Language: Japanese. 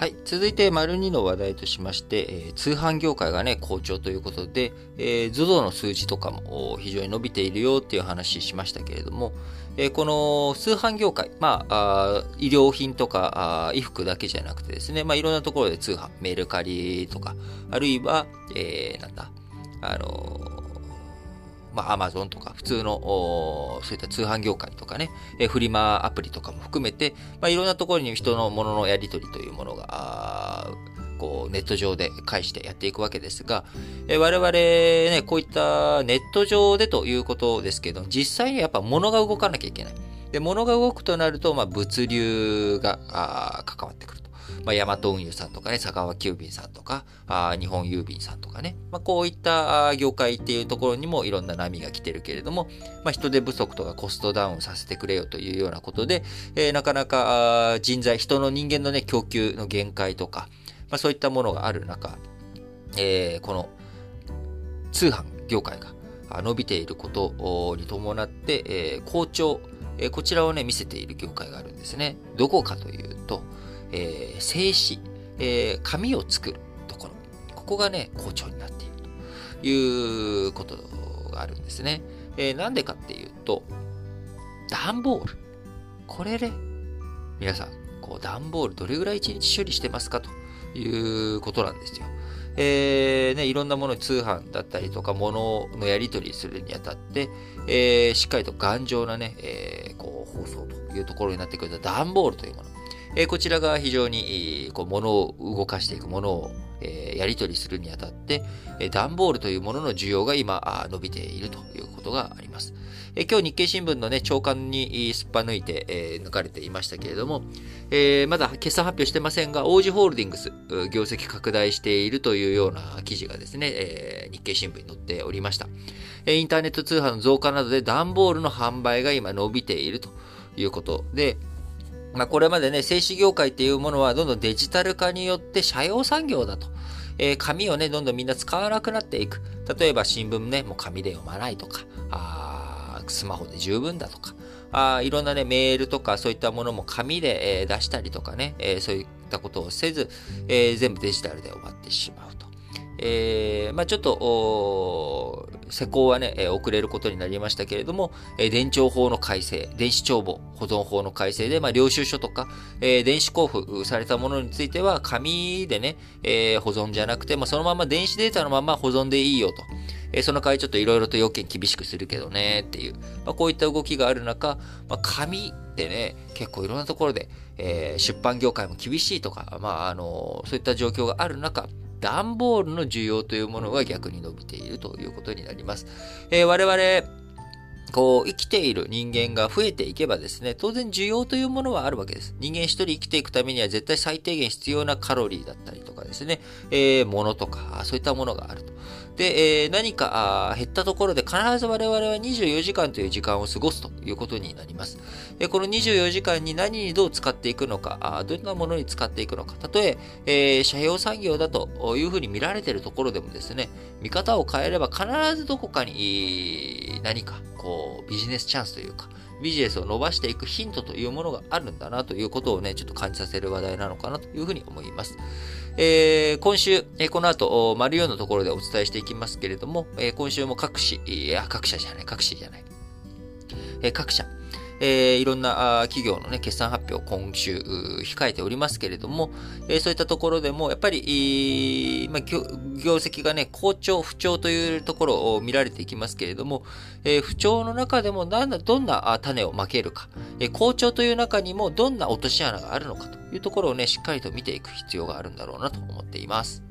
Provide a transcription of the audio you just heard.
はい。続いて、丸2の話題としまして、えー、通販業界がね、好調ということで、えー、ZOZO の数字とかも非常に伸びているよっていう話しましたけれども、えー、この通販業界、まあ、あ医療品とかあ衣服だけじゃなくてですね、まあ、いろんなところで通販、メルカリとか、あるいは、えー、なんだ、あのまあ、アマゾンとか、普通の、そういった通販業界とかね、えフリマアプリとかも含めて、まあ、いろんなところに人のもののやり取りというものが、こう、ネット上で返してやっていくわけですが、え我々ね、こういったネット上でということですけど、実際にやっぱ物が動かなきゃいけない。で、物が動くとなると、まあ、物流が関わってくると。まあ、ヤマト運輸さんとかね、佐川急便さんとか、あ日本郵便さんとかね、まあ、こういった業界っていうところにもいろんな波が来てるけれども、まあ、人手不足とかコストダウンさせてくれよというようなことで、えー、なかなか人材、人の人間のね、供給の限界とか、まあ、そういったものがある中、えー、この通販業界が伸びていることに伴って、えー、好調、え、こちらをね、見せている業界があるんですね。どこかというと、えー、静止、えー、紙を作るところ、ここがね、好調になっているということがあるんですね。えー、なんでかっていうと、段ボール。これね、皆さん、こう段ボールどれぐらい1日処理してますかということなんですよ。えー、ね、いろんなもの通販だったりとか、物のやり取りするにあたって、えー、しっかりと頑丈なね、えー、こう、包装というところになってくると、段ボールというもの。えー、こちらが非常に、こう、物を動かしていくものを、えー、やり取りするにあたって、えー、段ボールというものの需要が今、伸びているということがあります。え、今日日経新聞のね、長官にすっぱ抜いて、え、抜かれていましたけれども、え、まだ決算発表してませんが、王子ホールディングス、業績拡大しているというような記事がですね、え、日経新聞に載っておりました。え、インターネット通販の増加などで段ボールの販売が今伸びているということで、まあ、これまでね、製紙業界っていうものはどんどんデジタル化によって社用産業だと。えー、紙をね、どんどんみんな使わなくなっていく。例えば新聞ね、もう紙で読まないとか、あスマホで十分だとか、あいろんなね、メールとかそういったものも紙で、えー、出したりとかね、えー、そういったことをせず、え、全部デジタルで終わってしまうと。えー、まあちょっと、施工はね、遅れることになりましたけれども、電帳法の改正、電子帳簿保存法の改正で、まあ、領収書とか、え電子交付されたものについては、紙でね、え保存じゃなくて、まあ、そのまま電子データのまま保存でいいよと。えその代わりちょっといろいろと要件厳しくするけどねっていう、まあ、こういった動きがある中、まあ、紙ってね、結構いろんなところで、えー、出版業界も厳しいとか、まあ、あのそういった状況がある中、段ボールの需要というものが逆に伸びているということになります。えー、我々、こう、生きている人間が増えていけばですね、当然需要というものはあるわけです。人間一人生きていくためには絶対最低限必要なカロリーだったりとですね、えー、物とか、そういったものがあると。で、えー、何か減ったところで必ず我々は24時間という時間を過ごすということになります。えー、この24時間に何にどう使っていくのか、あどんなものに使っていくのか、たとええー、社用産業だというふうに見られているところでもですね、見方を変えれば必ずどこかに何かこうビジネスチャンスというか、ビジネスを伸ばしていくヒントというものがあるんだなということをね、ちょっと感じさせる話題なのかなというふうに思います。えー、今週、えー、この後、丸4のところでお伝えしていきますけれども、えー、今週も各紙、いや、各社じゃない、各紙じゃない、えー、各社、えー、いろんな企業のね、決算発表、今週、控えておりますけれども、えー、そういったところでも、やっぱり、まあ、業績がね、好調、不調というところを見られていきますけれども、えー、不調の中でもなんだ、どんな種をまけるか、えー、好調という中にもどんな落とし穴があるのかというところをね、しっかりと見ていく必要があるんだろうなと思っています。